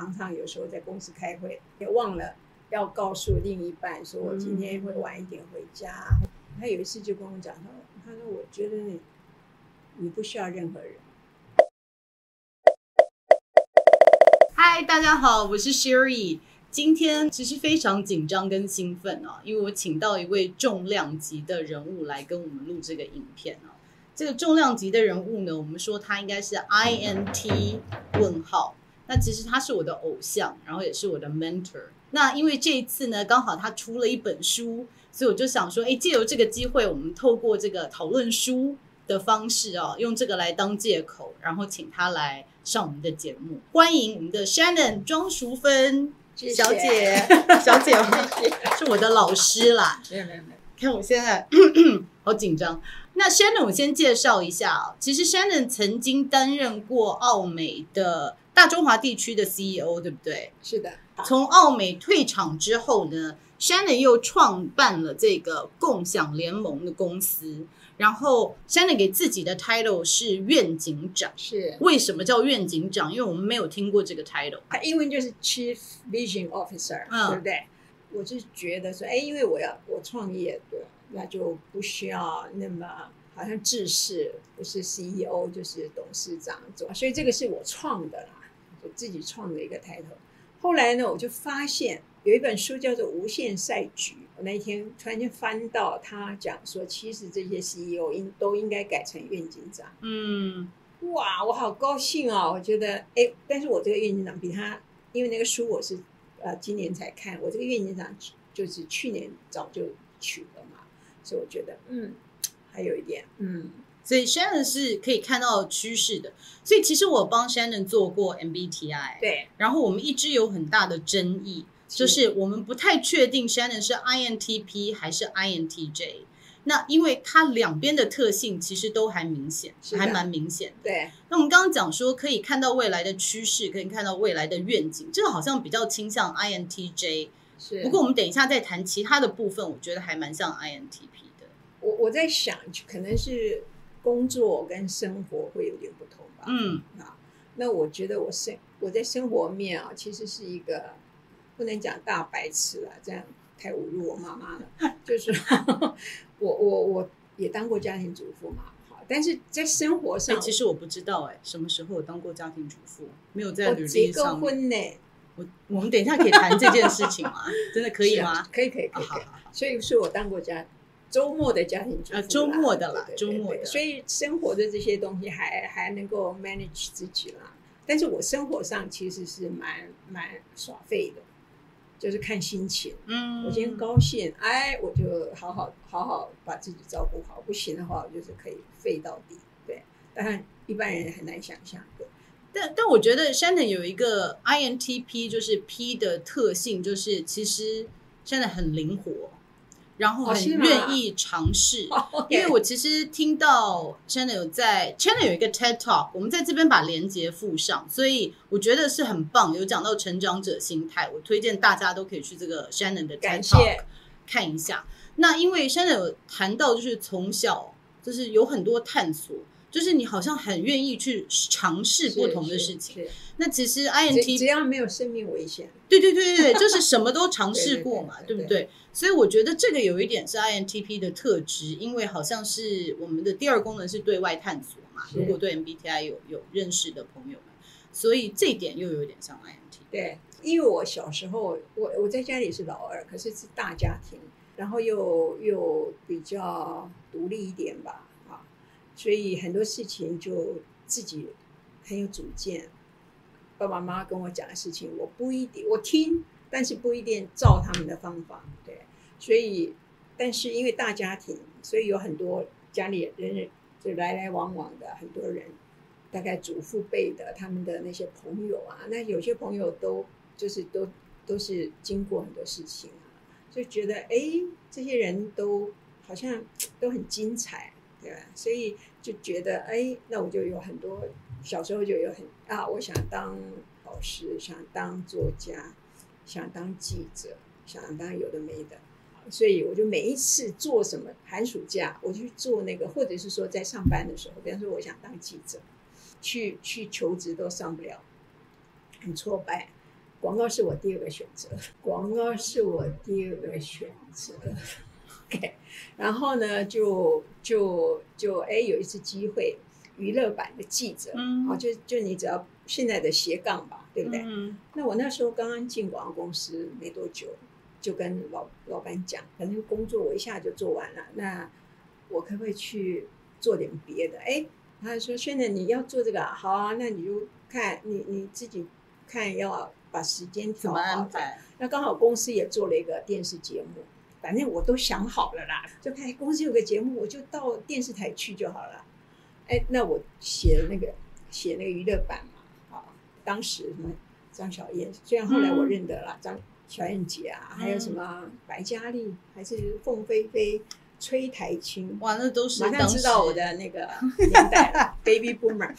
常常有时候在公司开会，也忘了要告诉另一半说我今天会晚一点回家。嗯、他有一次就跟我讲，他说：“他说我觉得你你不需要任何人。”嗨，大家好，我是 Sherry。今天其实非常紧张跟兴奋啊，因为我请到一位重量级的人物来跟我们录这个影片啊。这个重量级的人物呢，我们说他应该是 INT 问号。那其实他是我的偶像，然后也是我的 mentor。那因为这一次呢，刚好他出了一本书，所以我就想说，哎，借由这个机会，我们透过这个讨论书的方式啊，用这个来当借口，然后请他来上我们的节目。欢迎我们的 Shannon 庄淑芬小姐，小姐，是我的老师啦。没有没有没有，看我现在 好紧张。那 Shannon，我先介绍一下啊，其实 Shannon 曾经担任过澳美的。大中华地区的 CEO 对不对？是的。从奥美退场之后呢，Shannon 又创办了这个共享联盟的公司。然后 Shannon 给自己的 title 是愿景长。是。为什么叫愿景长？因为我们没有听过这个 title。它英文就是 Chief Vision Officer，嗯，对不对？我就觉得说，哎，因为我要我创业，对，那就不需要那么。好像制式不是 CEO 就是董事长做，所以这个是我创的自己创的一个抬头。后来呢，我就发现有一本书叫做《无限赛局》，我那一天突然间翻到他讲说，其实这些 CEO 应都应该改成愿景长。嗯，哇，我好高兴啊！我觉得，哎，但是我这个愿景长比他，因为那个书我是呃今年才看，我这个愿景长就是去年早就取了嘛，所以我觉得，嗯。还有一点，嗯，所以 Shannon 是可以看到趋势的。所以其实我帮 Shannon 做过 MBTI，对。然后我们一直有很大的争议，就是我们不太确定 Shannon 是 INTP 还是 INTJ。那因为它两边的特性其实都还明显，的还蛮明显的。对。那我们刚刚讲说可以看到未来的趋势，可以看到未来的愿景，这个好像比较倾向 INTJ。是。不过我们等一下再谈其他的部分，我觉得还蛮像 INTP 的。我我在想，可能是工作跟生活会有点不同吧。嗯，啊，那我觉得我生我在生活面啊，其实是一个不能讲大白痴了，这样太侮辱我妈妈了。就是 我我我也当过家庭主妇嘛，好，但是在生活上，其实我不知道哎、欸，什么时候我当过家庭主妇，没有在履历上。结过婚呢？我我们等一下可以谈这件事情吗？真的可以吗？可以可以可以。好，好，好，所以是我当过家。周末的家庭主妇啊，周末的啦，周末的，所以生活的这些东西还还能够 manage 自己啦。但是我生活上其实是蛮蛮耍废的，就是看心情。嗯，我今天高兴，哎，我就好好好好把自己照顾好；不行的话，我就是可以废到底。对，当然一般人很难想象。对，但但我觉得 Shannon 有一个 INTP，就是 P 的特性，就是其实 Shannon 很灵活。然后很愿意尝试，哦、因为我其实听到 Shannon 有在 Shannon 有一个 TED Talk，我们在这边把链接附上，所以我觉得是很棒，有讲到成长者心态，我推荐大家都可以去这个 Shannon 的 TED Talk 看一下。那因为 Shannon 有谈到，就是从小就是有很多探索。就是你好像很愿意去尝试不同的事情，那其实 INT 只要没有生命危险，对对对对对，就是什么都尝试过嘛，对不对？所以我觉得这个有一点是 INTP 的特质，因为好像是我们的第二功能是对外探索嘛。如果对 MBTI 有有认识的朋友们，所以这一点又有点像 INT。对，因为我小时候我我在家里是老二，可是是大家庭，然后又又比较独立一点吧。所以很多事情就自己很有主见，爸爸妈妈跟我讲的事情，我不一定我听，但是不一定照他们的方法。对，所以但是因为大家庭，所以有很多家里人人就来来往往的很多人，大概祖父辈的他们的那些朋友啊，那有些朋友都就是都都是经过很多事情啊，就觉得哎，这些人都好像都很精彩。对吧？所以就觉得，哎，那我就有很多小时候就有很啊，我想当老师，想当作家，想当记者，想当有的没的。所以我就每一次做什么寒暑假，我就去做那个，或者是说在上班的时候，比方说我想当记者，去去求职都上不了，很挫败。广告是我第二个选择，广告是我第二个选择。OK，然后呢，就就就哎，有一次机会，娱乐版的记者，嗯，啊，就就你只要现在的斜杠吧，对不对？嗯。那我那时候刚刚进广告公司没多久，就跟老老板讲，反正工作我一下就做完了，那我可不可以去做点别的？哎，他说现在你要做这个，好啊，那你就看你你自己看要把时间调好。那刚好公司也做了一个电视节目。反正我都想好了啦，就看公司有个节目，我就到电视台去就好了。哎，那我写那个写那个娱乐版嘛，啊，当时什么张小燕，虽然后来我认得了张小燕姐啊，嗯、还有什么白嘉丽，还是凤飞飞、崔台青，哇，那都是马上知道我的那个年代，Baby Boomer，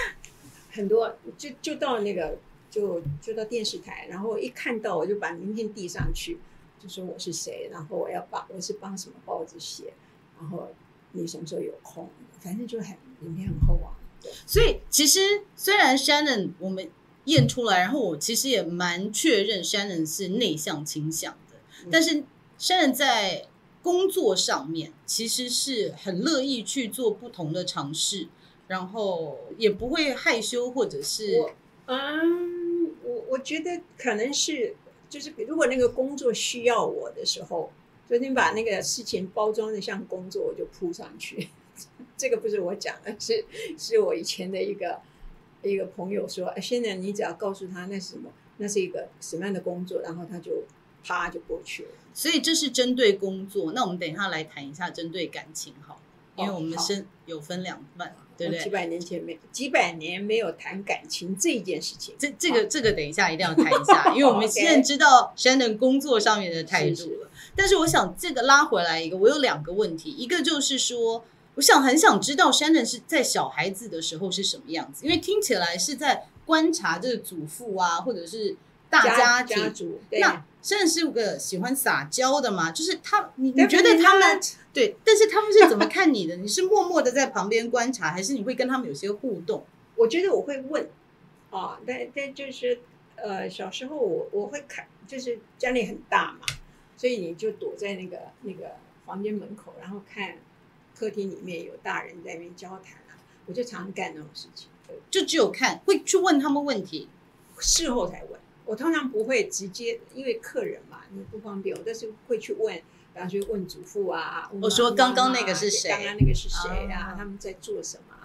很多就就到那个就就到电视台，然后一看到我就把名片递上去。就说我是谁，然后我要把我是帮什么报纸写，然后你什么时候有空，反正就很名片很厚啊。对，所以其实虽然 Shannon 我们验出来，然后我其实也蛮确认 Shannon 是内向倾向的，嗯、但是 Shannon 在工作上面其实是很乐意去做不同的尝试，然后也不会害羞或者是嗯，我我觉得可能是。就是如果那个工作需要我的时候，就你把那个事情包装的像工作，我就扑上去。这个不是我讲的，是是我以前的一个一个朋友说，哎，现在你只要告诉他那是什么，那是一个什么样的工作，然后他就啪就过去了。所以这是针对工作。那我们等一下来谈一下针对感情，哈，因为我们是有分两半。对不对，几百年前没几百年没有谈感情这一件事情，这这个这个等一下一定要谈一下，因为我们 现在知道 Shannon 工作上面的态度了。但是我想这个拉回来一个，我有两个问题，一个就是说，我想很想知道 Shannon 是在小孩子的时候是什么样子，因为听起来是在观察这个祖父啊，或者是大家庭。家族对那 Shannon 是个喜欢撒娇的嘛？就是他，你你觉得他们？对，但是他们是怎么看你的？你是默默的在旁边观察，还是你会跟他们有些互动？我觉得我会问，啊，但但就是，呃，小时候我我会看，就是家里很大嘛，所以你就躲在那个那个房间门口，然后看客厅里面有大人在那边交谈啊，我就常常干那种事情，就只有看，会去问他们问题，事后才问。我通常不会直接，因为客人嘛，你不方便，我但是会去问。然后就问祖父啊，妈妈我说刚刚那个是谁？刚刚那个是谁啊？哦、他们在做什么？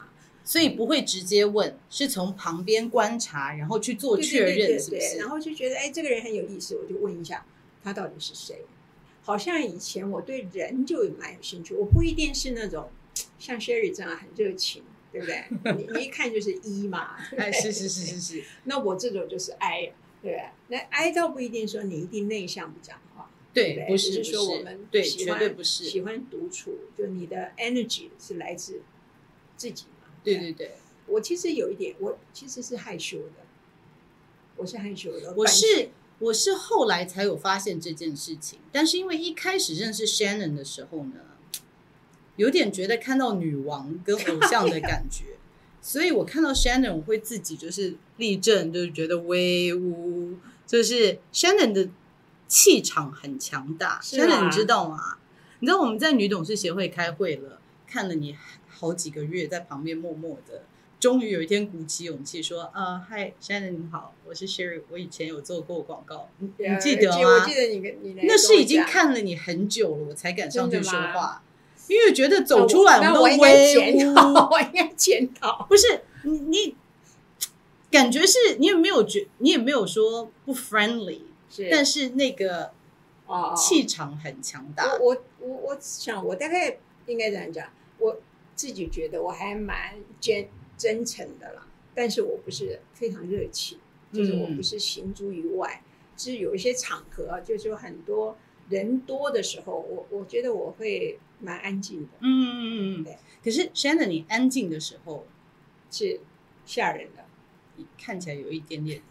所以不会直接问，是从旁边观察，然后去做确认？对然后就觉得哎，这个人很有意思，我就问一下他到底是谁。好像以前我对人就蛮有兴趣，我不一定是那种像 Sherry 这样很热情，对不对？你你一看就是 E 嘛，哎，是是是是是。那我这种就是 I，对，那 I 倒不一定说你一定内向不讲话。对，不是说我们对，绝对不是喜欢独处，就你的 energy 是来自自己嘛？对对对，我其实有一点，我其实是害羞的，我是害羞的。我是我是后来才有发现这件事情，但是因为一开始认识 Shannon 的时候呢，有点觉得看到女王跟偶像的感觉，所以我看到 Shannon 我会自己就是立正，就是觉得威武，就是 Shannon 的。气场很强大，真的，你知道吗？你知道我们在女董事协会开会了，看了你好几个月，在旁边默默的，终于有一天鼓起勇气说：“啊，嗨，Shannon 你好，我是 Sherry，我以前有做过广告，你记得吗？我记得你跟你那是已经看了你很久了，我才敢上去说话，因为觉得走出来我们都威武，我应该检讨，不是你你感觉是你也没有觉，你也没有说不 friendly。”是但是那个气场很强大。我我我我想，我大概应该这样讲，我自己觉得我还蛮真真诚的啦。但是我不是非常热情，就是我不是行诸于外。是有一些场合，就是有很多人多的时候，我我觉得我会蛮安静的。嗯嗯嗯嗯。对。可是 Shannon，你安静的时候是吓人的，你看起来有一点点。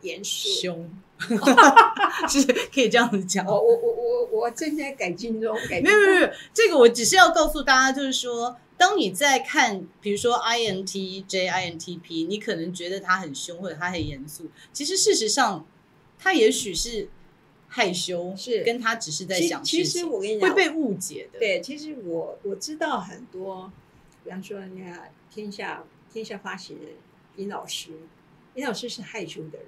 严肃凶，是可以这样子讲。我我我我我正在改进中，改进中。没有没有没有，这个我只是要告诉大家，就是说，当你在看，比如说 INTJ、INTP，你可能觉得他很凶或者他很严肃，其实事实上他也许是害羞，是跟他只是在想事情，其实我跟你讲会被误解的。对，其实我我知道很多，比方说那个天下天下发行人尹老师，尹老师是害羞的人，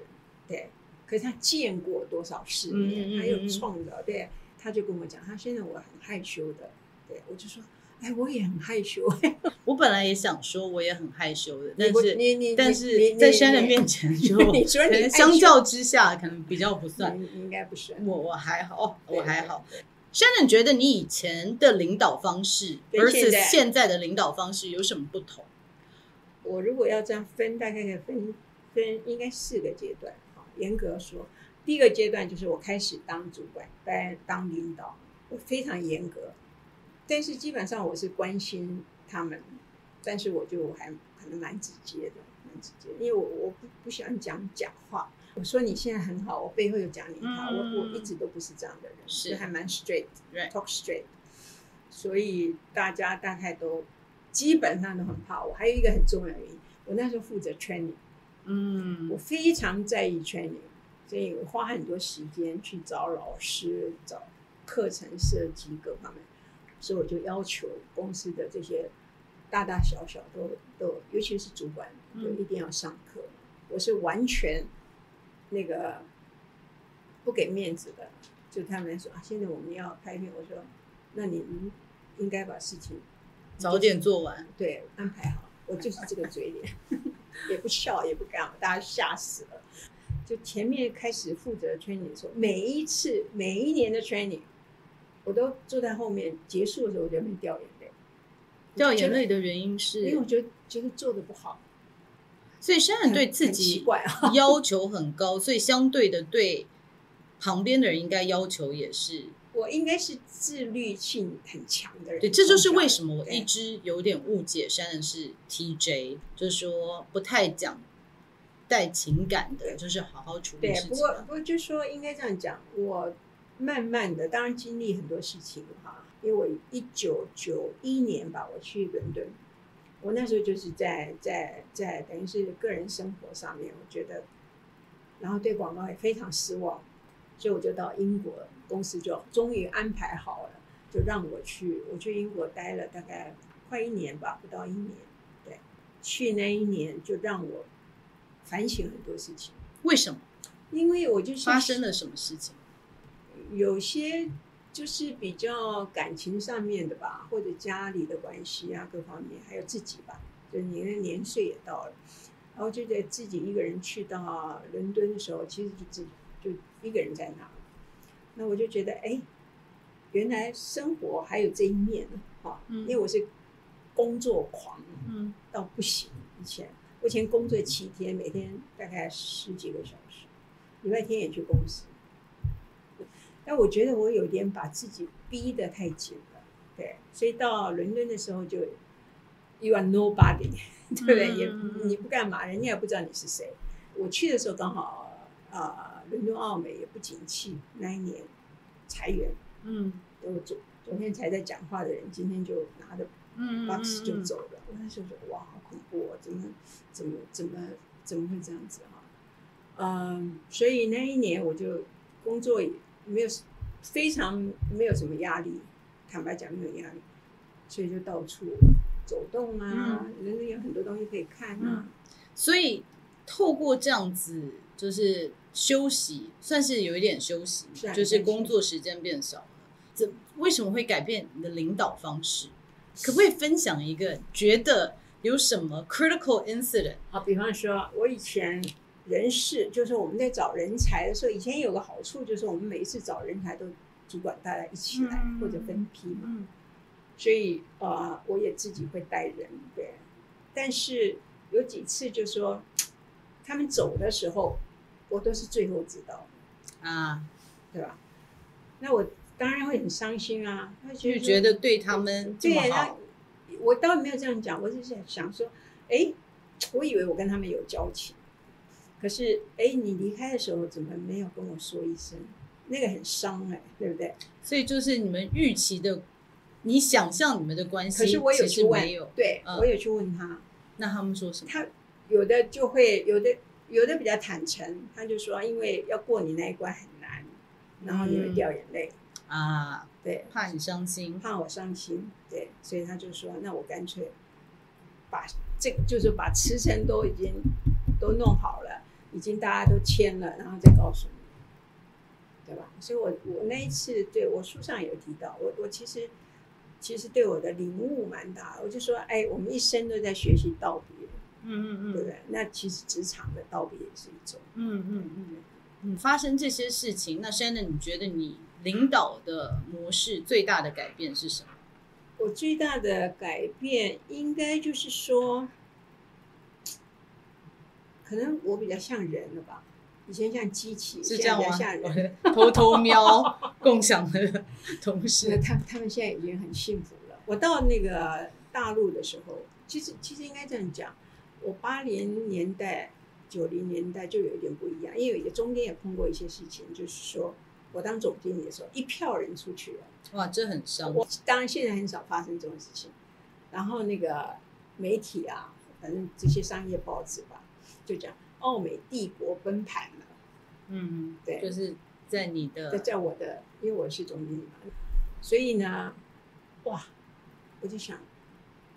对，可是他见过多少世面，他有创造，对，他就跟我讲，他现在我很害羞的，对我就说。哎，我也很害羞。我本来也想说，我也很害羞的，但是你你但是在 Shannon 面前就，你说你相较之下，可能比较不算。应该不是。我我还好，我还好。Shannon 觉得你以前的领导方式 versus 现在的领导方式有什么不同？我如果要这样分，大概可以分分应该四个阶段。严格说，第一个阶段就是我开始当主管，当当领导，我非常严格。但是基本上我是关心他们，但是我就还可能蛮直接的，蛮直接，因为我我不不喜欢讲假话。我说你现在很好，我背后有讲你好，嗯、我我一直都不是这样的人，是还蛮 straight，talk straight。所以大家大概都基本上都很怕我。还有一个很重要的原因，我那时候负责 training，嗯，我非常在意 training，所以我花很多时间去找老师、找课程设计各方面。所以我就要求公司的这些大大小小都都，尤其是主管，就一定要上课。嗯、我是完全那个不给面子的。就他们说啊，现在我们要拍片，我说那你们应该把事情早点做完，对，安排好。我就是这个嘴脸，也不笑也不干，大家吓死了。就前面开始负责 training 的时候，每一次每一年的 training。我都坐在后面，结束的时候我就没掉眼泪。掉眼泪的原因是，因为我觉得觉得做的不好，所以虽然对自己要求很高，所以相对的对旁边的人应该要求也是。我应该是自律性很强的人。对，这就是为什么我一直有点误解，Shannon 是 TJ，就是说不太讲带情感的，就是好好处理事情。对，不过不过就说应该这样讲，我。慢慢的，当然经历很多事情哈。因为我一九九一年吧，我去伦敦，我那时候就是在在在等于是个人生活上面，我觉得，然后对广告也非常失望，所以我就到英国公司就终于安排好了，就让我去，我去英国待了大概快一年吧，不到一年，对，去那一年就让我反省很多事情。为什么？因为我就是发生了什么事情？有些就是比较感情上面的吧，或者家里的关系啊，各方面，还有自己吧，就年年岁也到了，然后就觉得自己一个人去到伦敦的时候，其实就自己就一个人在那，那我就觉得，哎，原来生活还有这一面呢，哈，因为我是工作狂，嗯，到不行，以前我以前工作七天，每天大概十几个小时，礼拜天也去公司。但我觉得我有点把自己逼得太紧了，对，所以到伦敦的时候就，you are nobody，对不对？也你不干嘛，人家也不知道你是谁。我去的时候刚好啊，呃，伦敦奥美也不景气，那一年裁员，嗯，我昨昨天才在讲话的人，今天就拿着 box 就走了。我那时候说哇，好恐怖哦，怎么怎么怎么怎么会这样子哈？嗯，所以那一年我就工作也。没有，非常没有什么压力，坦白讲没有压力，所以就到处走动啊，人人、嗯、有很多东西可以看啊。所以透过这样子，就是休息，算是有一点休息，是啊、就是工作时间变少了。这为什么会改变你的领导方式？可不可以分享一个觉得有什么 critical incident？好，比方说我以前。人事就是我们在找人才的时候，以前有个好处就是我们每一次找人才都主管大家一起来、嗯、或者分批嘛，嗯、所以啊、呃，我也自己会带人对，但是有几次就说他们走的时候，我都是最后知道啊，对吧？那我当然会很伤心啊，就觉得对他们这么好，对，我倒没有这样讲，我只是想说，哎，我以为我跟他们有交情。可是，哎，你离开的时候怎么没有跟我说一声？那个很伤哎，对不对？所以就是你们预期的，你想象你们的关系，可是我有去问，有对，嗯、我有去问他，那他们说什么？他有的就会有的有的比较坦诚，他就说，因为要过你那一关很难，然后你会掉眼泪、嗯、啊，对，怕你伤心，怕我伤心，对，所以他就说，那我干脆把这就是把辞呈都已经都弄好了，已经大家都签了，然后再告诉你，对吧？所以我我那一次对我书上有提到，我我其实其实对我的领悟蛮大，我就说，哎，我们一生都在学习道别。嗯嗯嗯，对不对？那其实职场的道别也是一种。嗯嗯嗯嗯，发生这些事情，那 Shannon，你觉得你领导的模式最大的改变是什么？我最大的改变应该就是说，可能我比较像人了吧？以前像机器，是这样吗？像人，偷偷瞄 共享的同事，他 他们现在已经很幸福了。我到那个大陆的时候，其实其实应该这样讲。我八零年代、九零年代就有一点不一样，因为中间也碰过一些事情，就是说我当总经理的时候，一票人出去了，哇，这很伤。我当然现在很少发生这种事情。然后那个媒体啊，反正这些商业报纸吧，就讲奥美帝国崩盘了。嗯，对，就是在你的，在在我的，因为我是总经理嘛，所以呢，哇，我就想，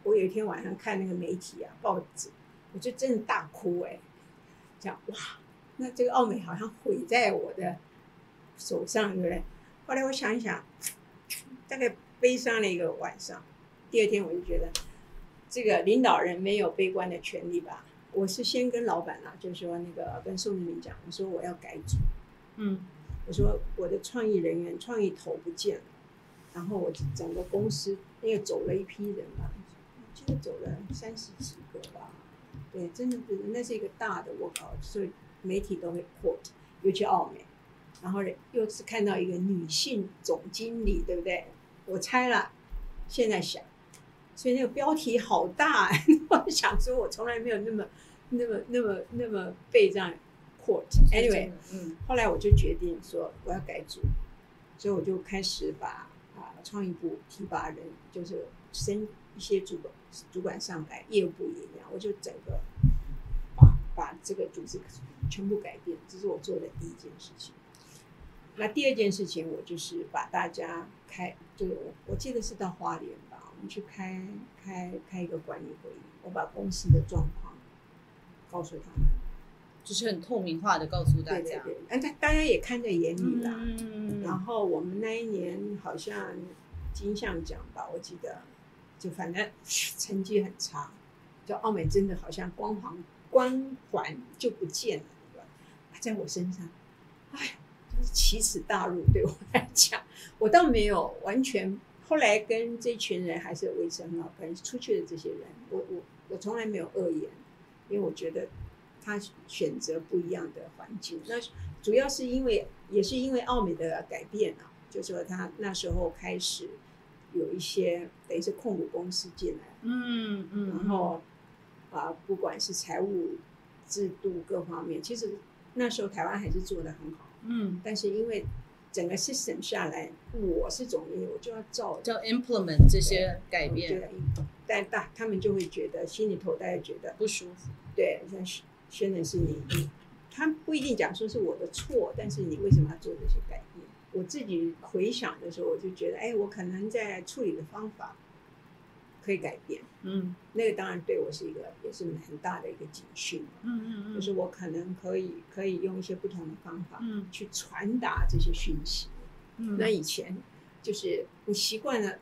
我有一天晚上看那个媒体啊，报纸。我就真的大哭哎，讲哇，那这个奥美好像毁在我的手上，对不对？后来我想一想，大概悲伤了一个晚上。第二天我就觉得，这个领导人没有悲观的权利吧。我是先跟老板啊，就是说那个跟宋明讲，我说我要改组，嗯，我说我的创意人员、创意头不见了，然后我整个公司因为走了一批人嘛，记得走了三十几个吧。对，真的是那是一个大的 workout，所以媒体都会 quote，尤其澳美，然后又是看到一个女性总经理，对不对？我猜了，现在想，所以那个标题好大，我想说，我从来没有那么、那么、那么、那么被这样 quote。Anyway，嗯，后来我就决定说我要改组，所以我就开始把啊创意部提拔人，就是升一些主管。主管上来，业务部也一样，我就整个把把这个组织全部改变，这是我做的第一件事情。那第二件事情，我就是把大家开，就是我我记得是到花莲吧，我们去开开开一个管理会议，我把公司的状况告诉他们，就是很透明化的告诉大家，对对对，哎，大大家也看在眼里啦。嗯，然后我们那一年好像金像奖吧，我记得。就反正成绩很差，就奥美真的好像光环光环就不见了，对吧？在我身上，哎，就是奇耻大辱。对我来讲，我倒没有完全。后来跟这群人还是维持很好关系。出去的这些人，我我我从来没有恶言，因为我觉得他选择不一样的环境。那主要是因为，也是因为奥美的改变啊，就说他那时候开始。有一些等于是控股公司进来，嗯嗯，然后啊，不管是财务制度各方面，其实那时候台湾还是做的很好，嗯，但是因为整个 system 下来，我是总经理，我就要照叫 implement 这些改变，对但大他们就会觉得心里头大家觉得不舒服，对，像宣的是你，他不一定讲说是我的错，但是你为什么要做这些改变？我自己回想的时候，我就觉得，哎，我可能在处理的方法可以改变。嗯，那个当然对我是一个，也是很大的一个警讯。嗯嗯嗯，就是我可能可以可以用一些不同的方法，嗯，去传达这些讯息。嗯，那以前就是你习惯了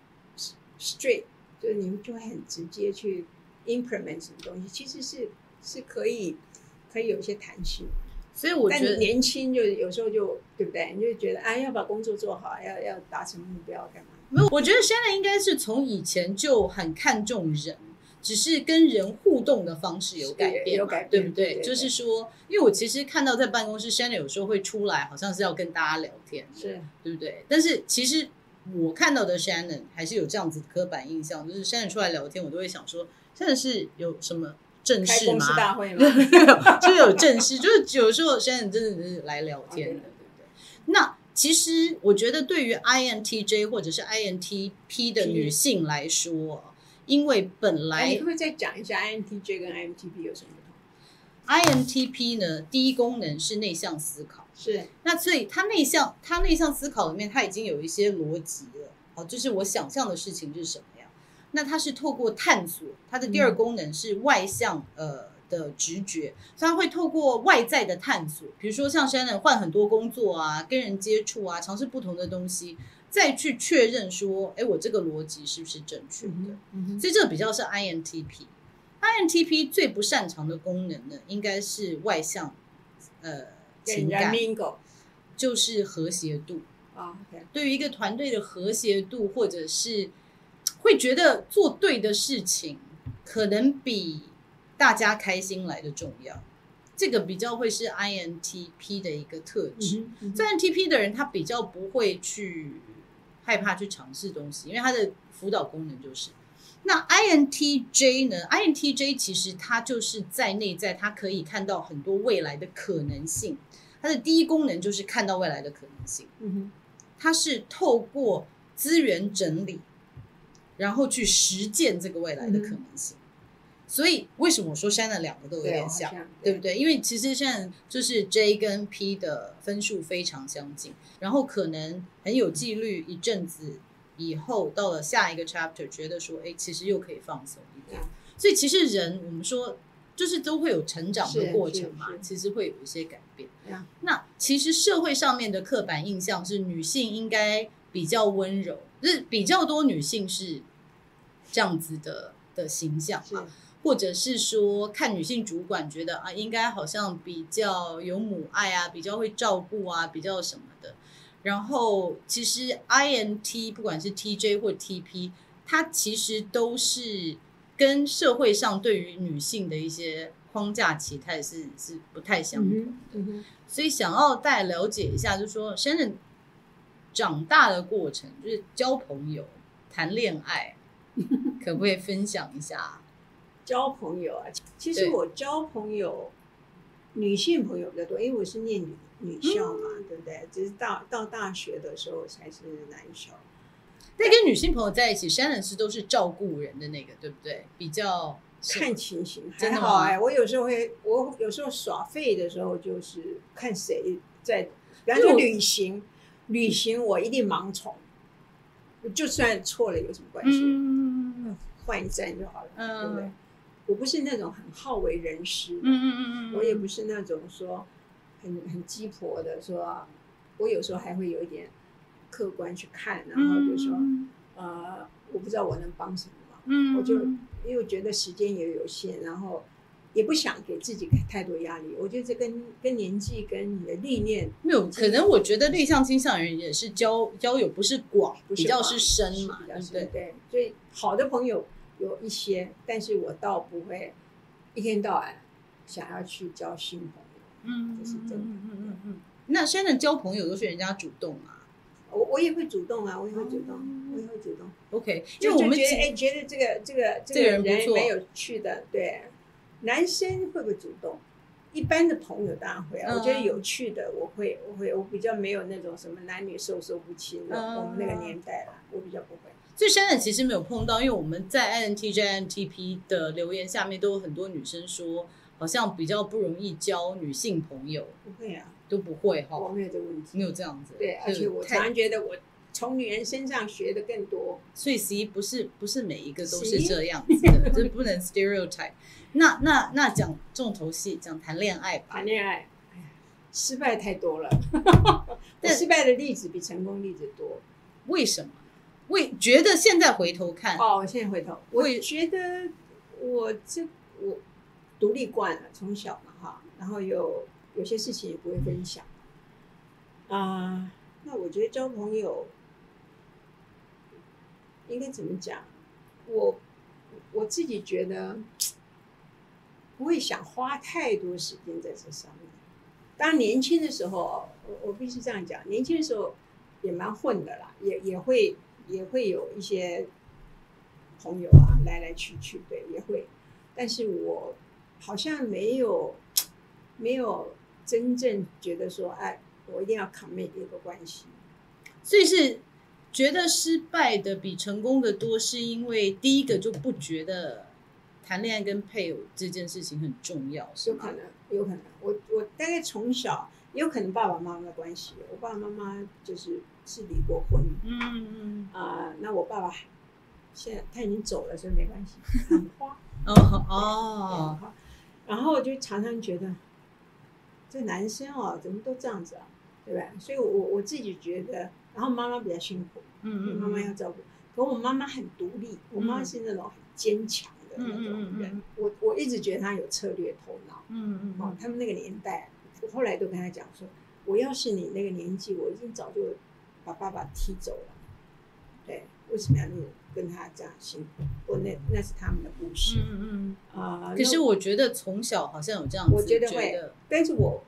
straight，就是你们就会很直接去 implement 什么东西，其实是是可以可以有一些弹性。所以我觉得年轻就有时候就对不对？你就觉得哎，要把工作做好，要要达成目标，干嘛？没有，我觉得现在应该是从以前就很看重人，只是跟人互动的方式有改变，有改变，对不对？就是说，因为我其实看到在办公室，Shannon 有时候会出来，好像是要跟大家聊天，是，对不对？但是其实我看到的 Shannon 还是有这样子的刻板印象，就是 Shannon 出来聊天，我都会想说，Shannon 是有什么？正式吗？大会吗？就有正式，就是有时候现在真的是来聊天的，对不对？那其实我觉得，对于 INTJ 或者是 INTP 的女性来说，因为本来你会再讲一下 INTJ 跟 INTP 有什么不同？INTP 呢，第一功能是内向思考，是那所以他内向，他内向思考里面，他已经有一些逻辑了，好，就是我想象的事情是什么样。那他是透过探索，它的第二功能是外向，嗯、呃的直觉，所以他会透过外在的探索，比如说像 Shannon 换很多工作啊，跟人接触啊，尝试不同的东西，再去确认说，哎，我这个逻辑是不是正确的？嗯嗯、所以这个比较是 INTP。INTP 最不擅长的功能呢，应该是外向，呃，情感，就是和谐度啊。Oh. 对于一个团队的和谐度，或者是会觉得做对的事情，可能比大家开心来的重要。这个比较会是 INTP 的一个特质。嗯嗯、INTP 的人，他比较不会去害怕去尝试东西，因为他的辅导功能就是。那 INTJ 呢？INTJ 其实他就是在内在，他可以看到很多未来的可能性。它的第一功能就是看到未来的可能性。嗯哼，它是透过资源整理，然后去实践这个未来的可能性。嗯、所以为什么我说 Shannon 两个都有点像，对，对不对？因为其实现在就是 J 跟 P 的分数非常相近，然后可能很有纪律一阵子。以后到了下一个 chapter，觉得说，哎，其实又可以放松一点。所以其实人，我们说，就是都会有成长的过程嘛，其实会有一些改变。那其实社会上面的刻板印象是女性应该比较温柔，就是比较多女性是这样子的的形象嘛，或者是说看女性主管觉得啊，应该好像比较有母爱啊，比较会照顾啊，比较什么的。然后，其实 INT 不管是 TJ 或 TP，它其实都是跟社会上对于女性的一些框架期待是是不太相同的。嗯嗯、所以想要再了解一下，就是说，Shannon 长大的过程，就是交朋友、谈恋爱，可不可以分享一下？交朋友啊，其实我交朋友，女性朋友比较多，因为我是念女。女校嘛，嗯、对不对？只是到到大学的时候才是男校。那跟女性朋友在一起，Shannon 是都是照顾人的那个，对不对？比较看情形，还好哎。我有时候会，我有时候耍废的时候，就是看谁在，比方说旅行，旅行我一定盲从，就算错了有什么关系？嗯，换一站就好了，嗯、对不对？我不是那种很好为人师，嗯嗯嗯嗯，我也不是那种说。很很鸡婆的说，我有时候还会有一点客观去看，然后就说，我不知道我能帮什么我就因为觉得时间也有限，然后也不想给自己太多压力。我觉得这跟跟年纪跟你的历练没有，可能我觉得内向倾向人也是交交友不是广，比较是深嘛，对不对？对，所以好的朋友有一些，但是我倒不会一天到晚想要去交新朋友。嗯，这是真的。嗯嗯嗯嗯。那现在交朋友都是人家主动啊？我我也会主动啊，我也会主动，我也会主动。OK，就我们觉得哎，觉得这个这个这个人蛮有趣的，对。男生会不会主动？一般的朋友当然会啊。我觉得有趣的，我会我会我比较没有那种什么男女授受不亲的，我们那个年代啦，我比较不会。所以现在其实没有碰到，因为我们在 INTJ、INTP 的留言下面都有很多女生说。好像比较不容易交女性朋友，不会啊，都不会哈。我没有这个问题，没有这样子。对，而且我常常觉得我从女人身上学的更多。所以，其实不是不是每一个都是这样子的，这不能 stereotype。那那那讲重头戏，讲谈恋爱吧。谈恋爱，哎呀，失败太多了。但失败的例子比成功例子多。为什么？为觉得现在回头看哦，现在回头，我觉得我这我。独立惯了，从小嘛哈，然后有有些事情也不会分享啊、呃。那我觉得交朋友应该怎么讲？我我自己觉得不会想花太多时间在这上面。当年轻的时候，我我必须这样讲，年轻的时候也蛮混的啦，也也会也会有一些朋友啊来来去去，对，也会。但是我。好像没有，没有真正觉得说，哎，我一定要 commit 一个关系。所以是觉得失败的比成功的多，是因为第一个就不觉得谈恋爱跟配偶这件事情很重要，是有可能，有可能。我我大概从小也有可能爸爸妈妈的关系，我爸爸妈妈就是是离过婚。嗯嗯啊、呃，那我爸爸现在他已经走了，所以没关系。很花。哦哦。然后我就常常觉得，这男生哦，怎么都这样子啊，对吧？所以我，我我自己觉得，然后妈妈比较辛苦，嗯嗯，妈妈要照顾。可我妈妈很独立，我妈妈是那种很坚强的那种人。嗯嗯嗯、我我一直觉得她有策略头脑。嗯嗯。哦，他们那个年代，我后来都跟她讲说，我要是你那个年纪，我已经早就把爸爸踢走了。对，为什么要你跟他这样辛苦？我那那是他们的故事。嗯嗯啊、呃，可是我觉得从小好像有这样子，我觉得会，得但是我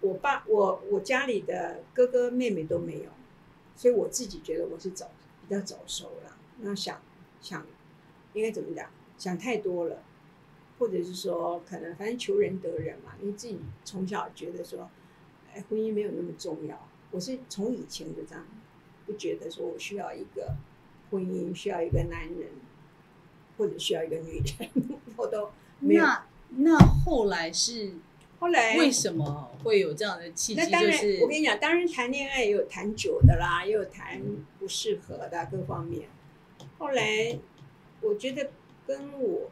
我爸我我家里的哥哥妹妹都没有，所以我自己觉得我是早比较早熟了。那想想应该怎么讲？想太多了，或者是说可能反正求人得人嘛，因为自己从小觉得说，哎，婚姻没有那么重要。我是从以前就这样。不觉得说我需要一个婚姻，需要一个男人，或者需要一个女人，我都没有。那那后来是后来为什么会有这样的契机？那当然，就是我跟你讲，当然谈恋爱也有谈久的啦，也有谈不适合的各方面。后来我觉得跟我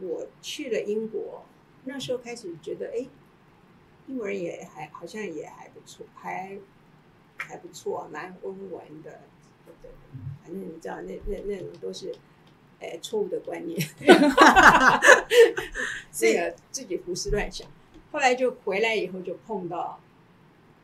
我去了英国，那时候开始觉得，哎，英国人也还好像也还不错，还。还不错，蛮温文的，对，反正你知道，那那那种都是，哎，错误的观念，这个自己胡思乱想。后来就回来以后就碰到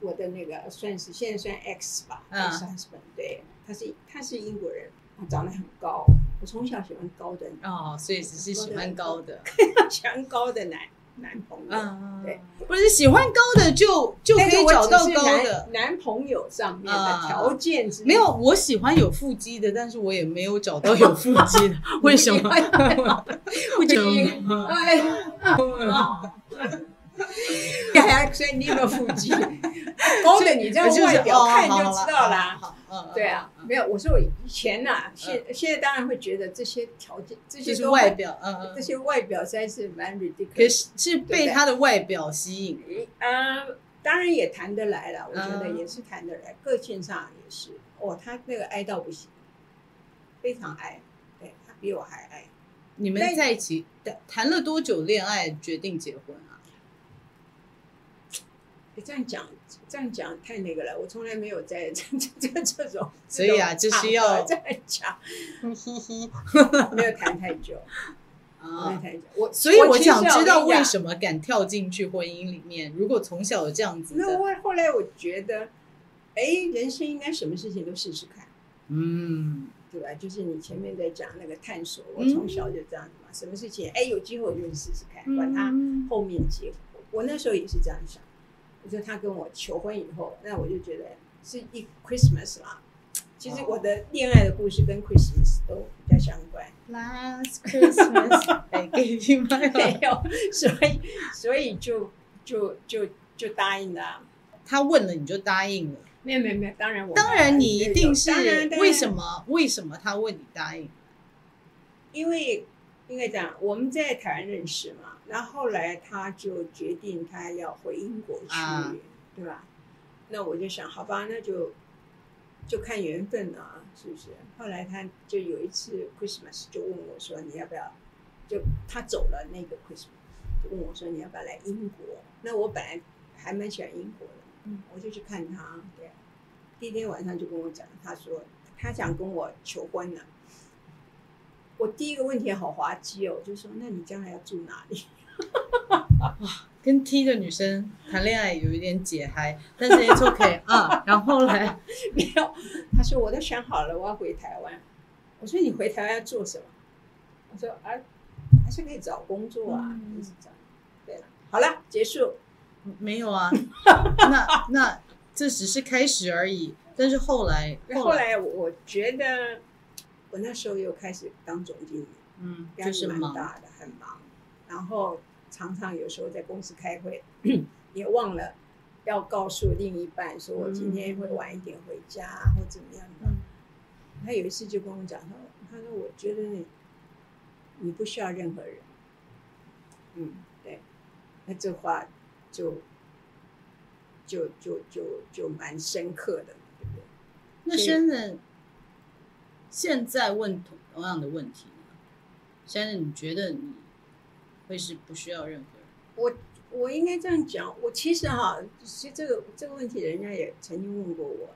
我的那个算是现在算 X 吧，X husband，对，他是他是英国人，他长得很高，我从小喜欢高的哦，所以只是喜欢高的，喜欢高的男。男朋友，嗯、对，不是喜欢高的就就可以找到高的。男，男朋友上面的条件、嗯、没有，我喜欢有腹肌的，但是我也没有找到有腹肌的，为什么？腹肌，哎，呀，所以你有没有腹肌？高的你这样外表看就知道啦。对啊，没有，我说我以前呐，现现在当然会觉得这些条件，这些是外表，嗯这些外表实在是蛮 ridiculous，可是是被他的外表吸引。嗯，当然也谈得来了，我觉得也是谈得来，个性上也是。哦，他那个爱到不行，非常爱，对，他比我还爱。你们在一起谈了多久恋爱，决定结婚啊？这样讲。这样讲太那个了，我从来没有在 这这这这种，所以啊，就是要这样讲，没有谈太久啊，没有谈太久。我所以我想知道为什么敢跳进去婚姻里面？如果从小有这样子，那我后来我觉得，哎，人生应该什么事情都试试看，嗯，对吧？就是你前面在讲那个探索，我从小就这样子嘛，什么事情哎有机会我就试试看，管他后面结果。我那时候也是这样想。就他跟我求婚以后，那我就觉得是一 Christmas 啦。其实我的恋爱的故事跟 Christmas 都比较相关。Last Christmas my heart。没有，所以所以就就就就答应了。他问了你就答应了？没有没有没有，当然我当然你一定是为什么？为什么他问你答应？因为应该讲我们在台湾认识嘛。然后后来他就决定他要回英国去，啊、对吧？那我就想，好吧，那就就看缘分了，啊，是不是？后来他就有一次 Christmas 就问我说：“你要不要？”就他走了那个 Christmas，就问我说：“你要不要来英国？”那我本来还蛮喜欢英国的，嗯，我就去看他。对，第一天晚上就跟我讲，他说他想跟我求婚了。我第一个问题好滑稽哦，就说：“那你将来要住哪里？”哇，跟 T 的女生谈恋爱有一点解嗨，但是 it's OK 啊。然后来 没有，他说我都想好了，我要回台湾。我说你回台湾要做什么？我说啊，还是可以找工作啊，嗯、就是这样。对了，好了，结束。没有啊，那那这只是开始而已。但是后来，后来我觉得我那时候又开始当总经理，嗯，就是蛮大的，很忙，然后。常常有时候在公司开会，也忘了要告诉另一半说，我今天会晚一点回家，嗯、或怎么样的。他有一次就跟我讲说，他说：“我觉得你你不需要任何人。”嗯，对。那这话就就就就就蛮深刻的，对不对？那现在现在问同同样的问题呢？现在你觉得你会是不需要任何人？我我应该这样讲，我其实哈，其实这个这个问题，人家也曾经问过我，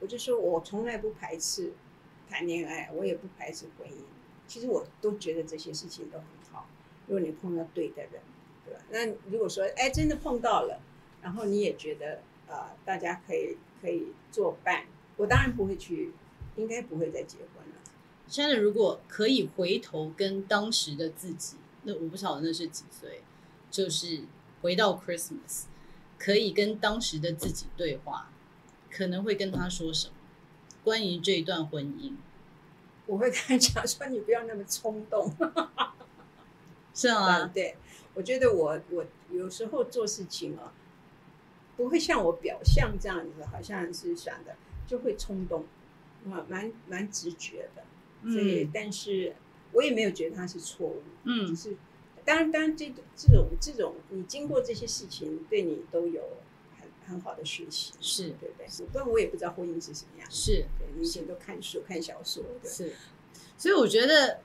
我就说我从来不排斥谈恋爱，我也不排斥婚姻。其实我都觉得这些事情都很好，如果你碰到对的人，对吧？那如果说哎真的碰到了，然后你也觉得呃大家可以可以作伴，我当然不会去，应该不会再结婚了。现在如果可以回头跟当时的自己，那我不晓得那是几岁，就是回到 Christmas，可以跟当时的自己对话，可能会跟他说什么？关于这一段婚姻。我会跟他讲说：“你不要那么冲动。”是啊，对，我觉得我我有时候做事情啊，不会像我表象这样子，好像是想的就会冲动，啊，蛮蛮直觉的。所以，嗯、但是我也没有觉得他是错误。嗯，只是当然，当然这这种这种，你经过这些事情，对你都有。很好的学习是对不对？不然我也不知道婚姻是什么样。是，对，以前都看书看小说，对。是，所以我觉得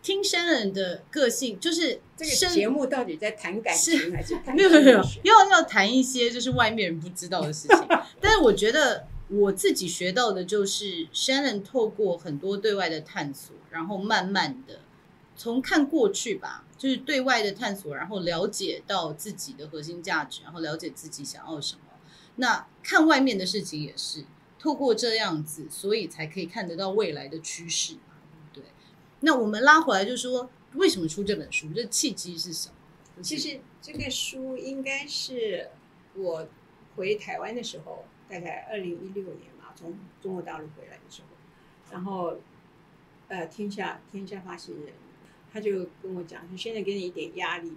听 Shannon 的个性，就是这个节目到底在谈感情还是谈？没有没有没有，要要谈一些就是外面人不知道的事情。但是我觉得我自己学到的就是 Shannon 透过很多对外的探索，然后慢慢的从看过去吧。就是对外的探索，然后了解到自己的核心价值，然后了解自己想要什么。那看外面的事情也是透过这样子，所以才可以看得到未来的趋势嘛，对。那我们拉回来就说，为什么出这本书？这契机是什么？其实这个书应该是我回台湾的时候，大概二零一六年嘛，从中国大陆回来的时候，然后呃，天下天下发行人。他就跟我讲说：“现在给你一点压力，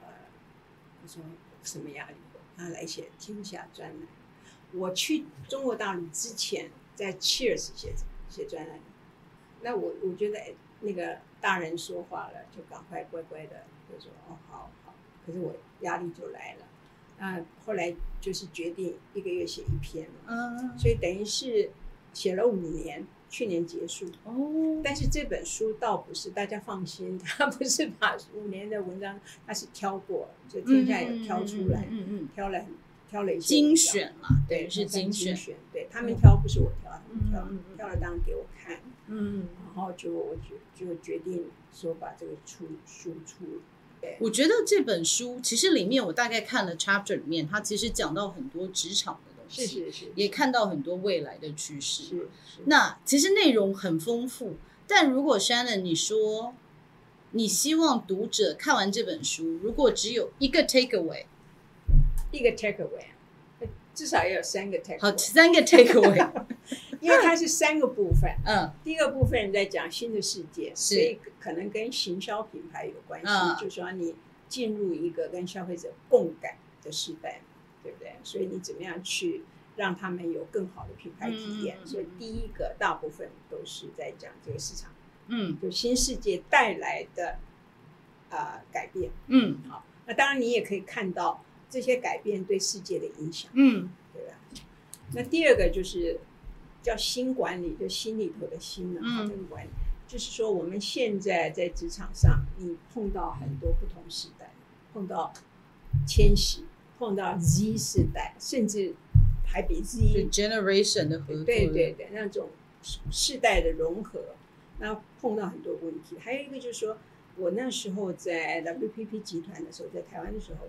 呃，我说什么压力？他来写《天下》专栏。我去中国大陆之前，在 Cheers 写写专栏。那我我觉得那个大人说话了，就赶快乖乖的就说哦，好好。可是我压力就来了。那后来就是决定一个月写一篇了，嗯，所以等于是写了五年。”去年结束哦，但是这本书倒不是，大家放心，他不是把五年的文章，他是挑过，就天下有挑出来，嗯嗯，挑了很挑了一些精选嘛，对，是精选，对他们挑不是我挑，他们挑挑了当然给我看，嗯，然后就我就就决定说把这个出输出。对，我觉得这本书其实里面我大概看了 chapter 里面，它其实讲到很多职场的。是是是，也看到很多未来的趋势。是是，那其实内容很丰富，但如果 Shannon 你说你希望读者看完这本书，如果只有一个 takeaway，一个 takeaway，至少要有三个 takeaway。好，三个 takeaway，因为它是三个部分。嗯，第一个部分在讲新的世界，所以可能跟行销品牌有关系，嗯、就是说你进入一个跟消费者共感的时代。对不对？所以你怎么样去让他们有更好的品牌体验？嗯、所以第一个大部分都是在讲这个市场，嗯，就新世界带来的啊、呃、改变，嗯，好，那当然你也可以看到这些改变对世界的影响，嗯，对吧？那第二个就是叫新管理，就心里头的心呢，嗯，这个管理就是说我们现在在职场上，你碰到很多不同时代，碰到千禧。碰到 Z 世代，甚至还比 Z generation 的合作，对对对，那种世代的融合，那碰到很多问题。还有一个就是说，我那时候在 WPP 集团的时候，在台湾的时候，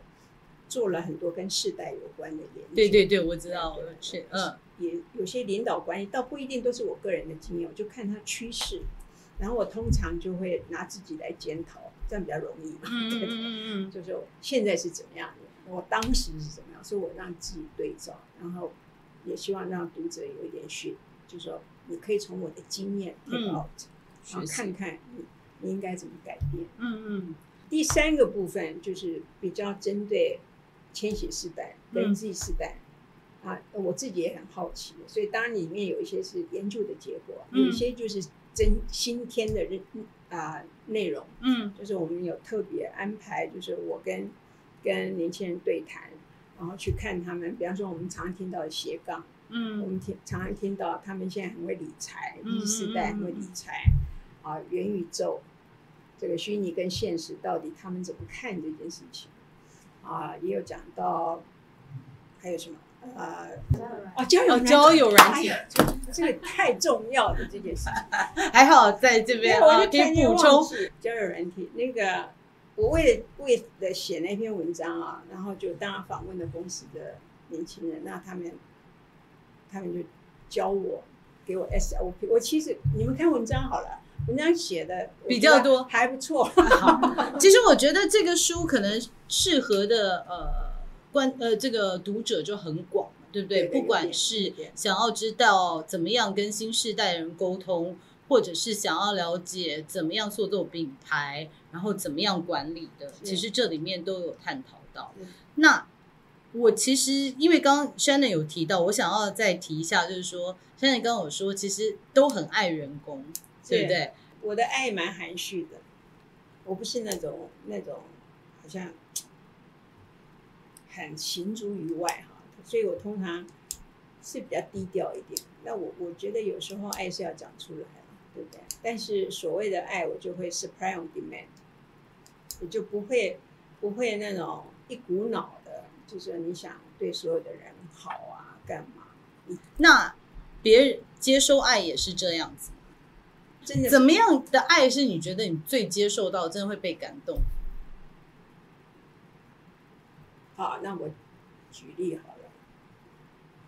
做了很多跟世代有关的研究。对对对，我知道，是嗯，也有些领导关系，倒不一定都是我个人的经验，我就看它趋势，然后我通常就会拿自己来检讨，这样比较容易嘛。嗯嗯嗯，就是说现在是怎么样的？我当时是怎么样？所以我让自己对照，然后也希望让读者有一点学，就是说你可以从我的经验 take out，然后看看你你应该怎么改变。嗯嗯。第三个部分就是比较针对千禧世代、跟 Z 世代啊，我自己也很好奇，所以当然里面有一些是研究的结果，有一些就是增新添的啊内容。嗯，就是我们有特别安排，就是我跟跟年轻人对谈，然后去看他们，比方说我们常常听到的斜杠，嗯，我们听常常听到他们现在很会理财，嗯，Z 世代很会理财，啊，元宇宙，这个虚拟跟现实到底他们怎么看这件事情？啊，也有讲到，还有什么？呃，哦，交友交友软体，这个太重要了这件事情，还好在这边我就可以补充交友软体。那个，我为了为了写那篇文章啊，然后就当然访问了公司的年轻人，那他们他们就教我，给我 SOP。我其实你们看文章好了，文章写的比较多，还不错。其实我觉得这个书可能适合的呃。关呃，这个读者就很广，对不对？对对对，不管是想要知道怎么样跟新世代人沟通，或者是想要了解怎么样做做品牌，然后怎么样管理的，其实这里面都有探讨到。那我其实因为刚刚 Shannon 有提到，我想要再提一下，就是说 Shannon 跟我说，其实都很爱员工，对，对不对？我的爱蛮含蓄的，我不是那种那种好像。很行诸于外哈，所以我通常是比较低调一点。那我我觉得有时候爱是要讲出来，对不对？但是所谓的爱，我就会 supply on demand，我就不会不会那种一股脑的，就是你想对所有的人好啊，干嘛？那别人接收爱也是这样子，真的？怎么样的爱是你觉得你最接受到，真的会被感动？好，那我举例好了，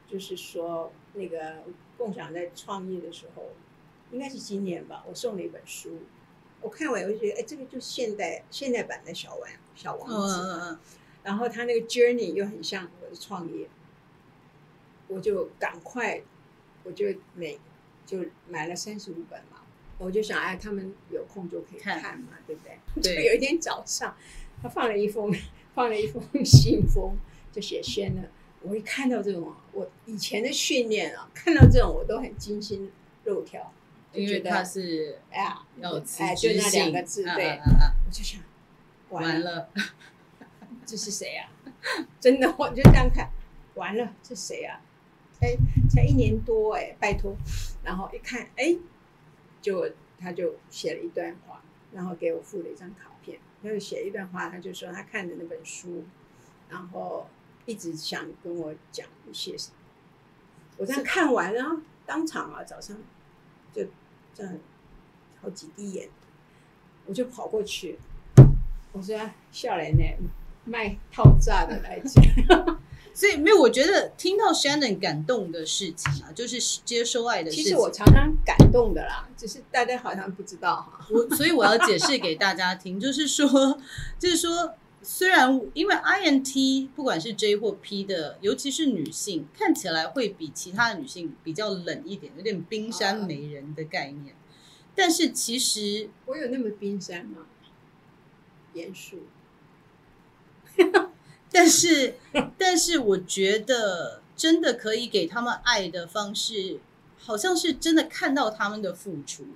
就是说那个共享在创业的时候，应该是今年吧，我送了一本书，我看完我就觉得，哎，这个就是现代现代版的小王小王子，嗯嗯，然后他那个 journey 又很像我的创业，我就赶快，我就每就买了三十五本嘛，我就想哎，他们有空就可以看嘛，看对不对？对。就有一天早上，他放了一封。放了一封信封，就写宣了。我一看到这种，我以前的训练啊，看到这种我都很惊心肉跳，因为他是哎呀，要哎，就那两个字，对，啊啊啊、我就想完了，完了 这是谁啊？真的，我就这样看，完了，这谁啊？哎，才一年多哎，拜托。然后一看，哎，就他就写了一段话，然后给我附了一张卡。他就写一段话，他就说他看的那本书，然后一直想跟我讲一些。我这样看完，然后当场啊，早上就这样好几滴眼，我就跑过去，我说：“笑脸呢，卖套炸的来讲。”所以没有，我觉得听到 Shannon 感动的事情啊，就是接收爱的事情。其实我常常感动的啦，只是大家好像不知道哈。我所以我要解释给大家听，就是说，就是说，虽然因为 INT 不管是 J 或 P 的，尤其是女性，看起来会比其他的女性比较冷一点，有点冰山美人的概念。但是其实我有那么冰山吗？严肃。但是，但是我觉得真的可以给他们爱的方式，好像是真的看到他们的付出，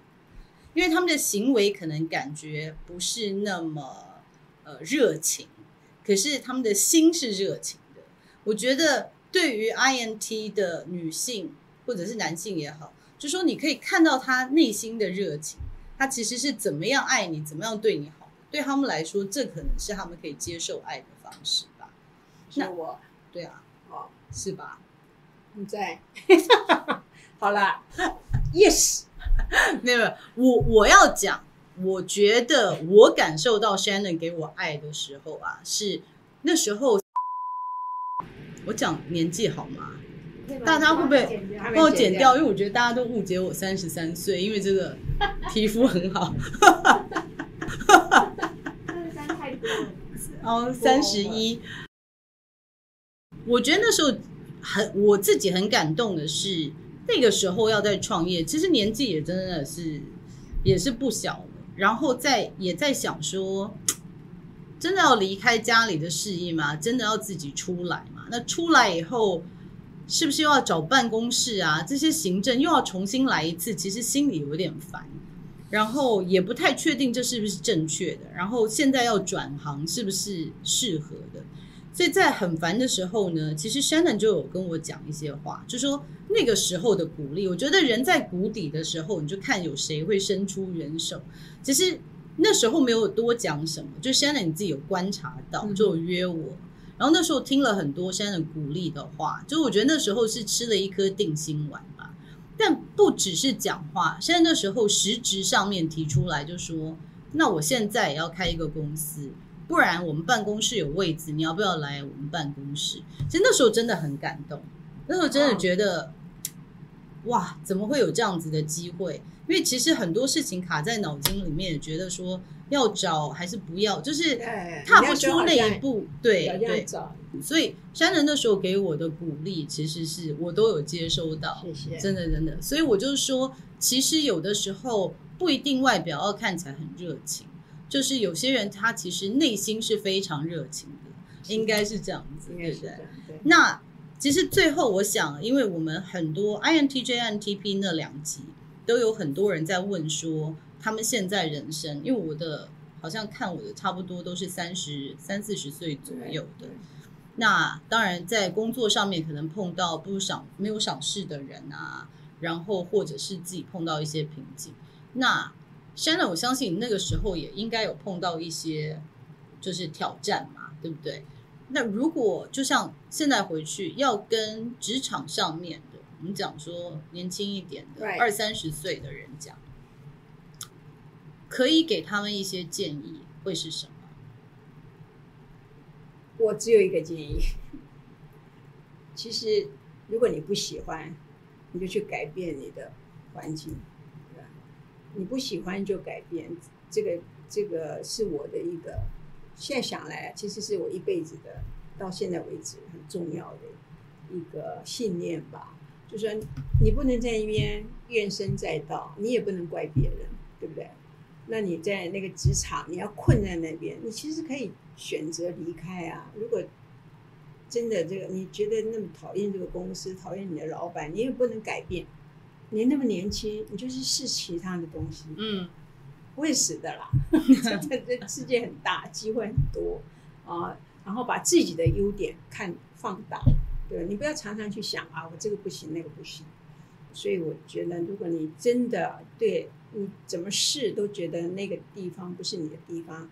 因为他们的行为可能感觉不是那么呃热情，可是他们的心是热情的。我觉得对于 INT 的女性或者是男性也好，就说你可以看到他内心的热情，他其实是怎么样爱你，怎么样对你好，对他们来说，这可能是他们可以接受爱的方式。那我对啊，哦，是吧？你在，好啦，Yes，没有，我我要讲，我觉得我感受到 Shannon 给我爱的时候啊，是那时候，我讲年纪好吗？大家会不会帮我剪掉？因为我觉得大家都误解我三十三岁，因为这个皮肤很好。三十三太多了，哦，三十一。我觉得那时候很我自己很感动的是，那个时候要在创业，其实年纪也真的是也是不小了，然后在也在想说，真的要离开家里的事业吗？真的要自己出来吗？那出来以后，是不是又要找办公室啊？这些行政又要重新来一次？其实心里有点烦。然后也不太确定这是不是正确的，然后现在要转行是不是适合的？所以在很烦的时候呢，其实 Shannon 就有跟我讲一些话，就说那个时候的鼓励，我觉得人在谷底的时候，你就看有谁会伸出援手。其实那时候没有多讲什么，就 Shannon 你自己有观察到，就有约我。嗯、然后那时候听了很多 Shannon 鼓励的话，就我觉得那时候是吃了一颗定心丸吧。但不只是讲话，现在那时候实质上面提出来，就说那我现在也要开一个公司。不然我们办公室有位置，你要不要来我们办公室？其实那时候真的很感动，那时候真的觉得，哦、哇，怎么会有这样子的机会？因为其实很多事情卡在脑筋里面，也觉得说要找还是不要，就是踏不出那一步。对对，所以山人那时候给我的鼓励，其实是我都有接收到，谢谢，真的真的。所以我就说，其实有的时候不一定外表要看起来很热情。就是有些人他其实内心是非常热情的，应该是这样子，对不对？那其实最后我想，因为我们很多 INTJ、INTP 那两集都有很多人在问说，他们现在人生，因为我的好像看我的差不多都是三十三四十岁左右的。那当然在工作上面可能碰到不赏没有赏识的人啊，然后或者是自己碰到一些瓶颈，那。Shannon，我相信你那个时候也应该有碰到一些就是挑战嘛，对不对？那如果就像现在回去要跟职场上面的，我们讲说年轻一点的二三十岁的人讲，可以给他们一些建议，会是什么？我只有一个建议，其实如果你不喜欢，你就去改变你的环境。你不喜欢就改变，这个这个是我的一个，现在想来，其实是我一辈子的，到现在为止很重要的一个信念吧。就说你不能在一边怨声载道，你也不能怪别人，对不对？那你在那个职场，你要困在那边，你其实可以选择离开啊。如果真的这个你觉得那么讨厌这个公司，讨厌你的老板，你也不能改变。你那么年轻，你就是试其他的东西，嗯，不会死的啦。这这世界很大，机会很多啊。然后把自己的优点看放大，对，你不要常常去想啊，我这个不行，那个不行。所以我觉得，如果你真的对你怎么试都觉得那个地方不是你的地方，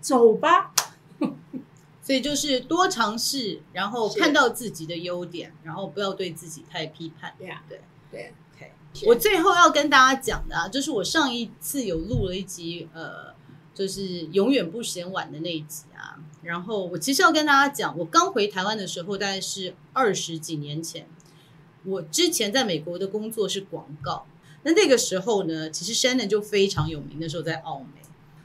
走吧。所以就是多尝试，然后看到自己的优点，然后不要对自己太批判。对啊，对对。我最后要跟大家讲的啊，就是我上一次有录了一集，呃，就是永远不嫌晚的那一集啊。然后我其实要跟大家讲，我刚回台湾的时候，大概是二十几年前。我之前在美国的工作是广告，那那个时候呢，其实 Shannon 就非常有名。那时候在澳美，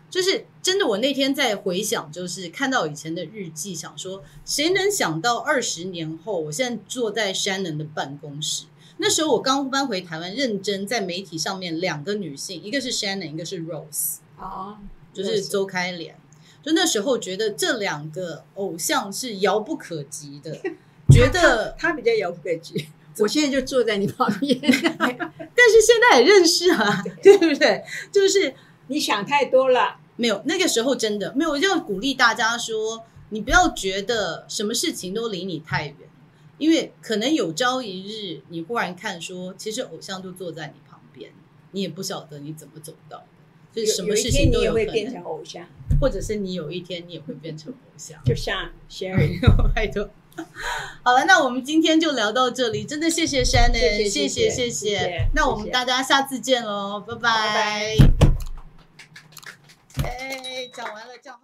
就是真的，我那天在回想，就是看到以前的日记，想说，谁能想到二十年后，我现在坐在 Shannon 的办公室。那时候我刚搬回台湾，认真在媒体上面，两个女性，一个是 Shannon，一个是 Rose，啊，就是周开莲。就那时候觉得这两个偶像是遥不可及的，觉得他，他，比较遥不可及。我现在就坐在你旁边，但是现在也认识啊，对，对不对？就是你想太多了，没有那个时候真的没有，我就要鼓励大家说，你不要觉得什么事情都离你太远。因为可能有朝一日，你忽然看说，其实偶像就坐在你旁边，你也不晓得你怎么走到的，所以什么事情都有可能。变成偶像，或者是你有一天你也会变成偶像，就像 Sherry，拜托。好了，那我们今天就聊到这里，真的谢谢 Shannon，谢谢谢谢，谢谢，谢谢，谢谢。那我们大家下次见喽，拜拜。哎，讲完了，讲。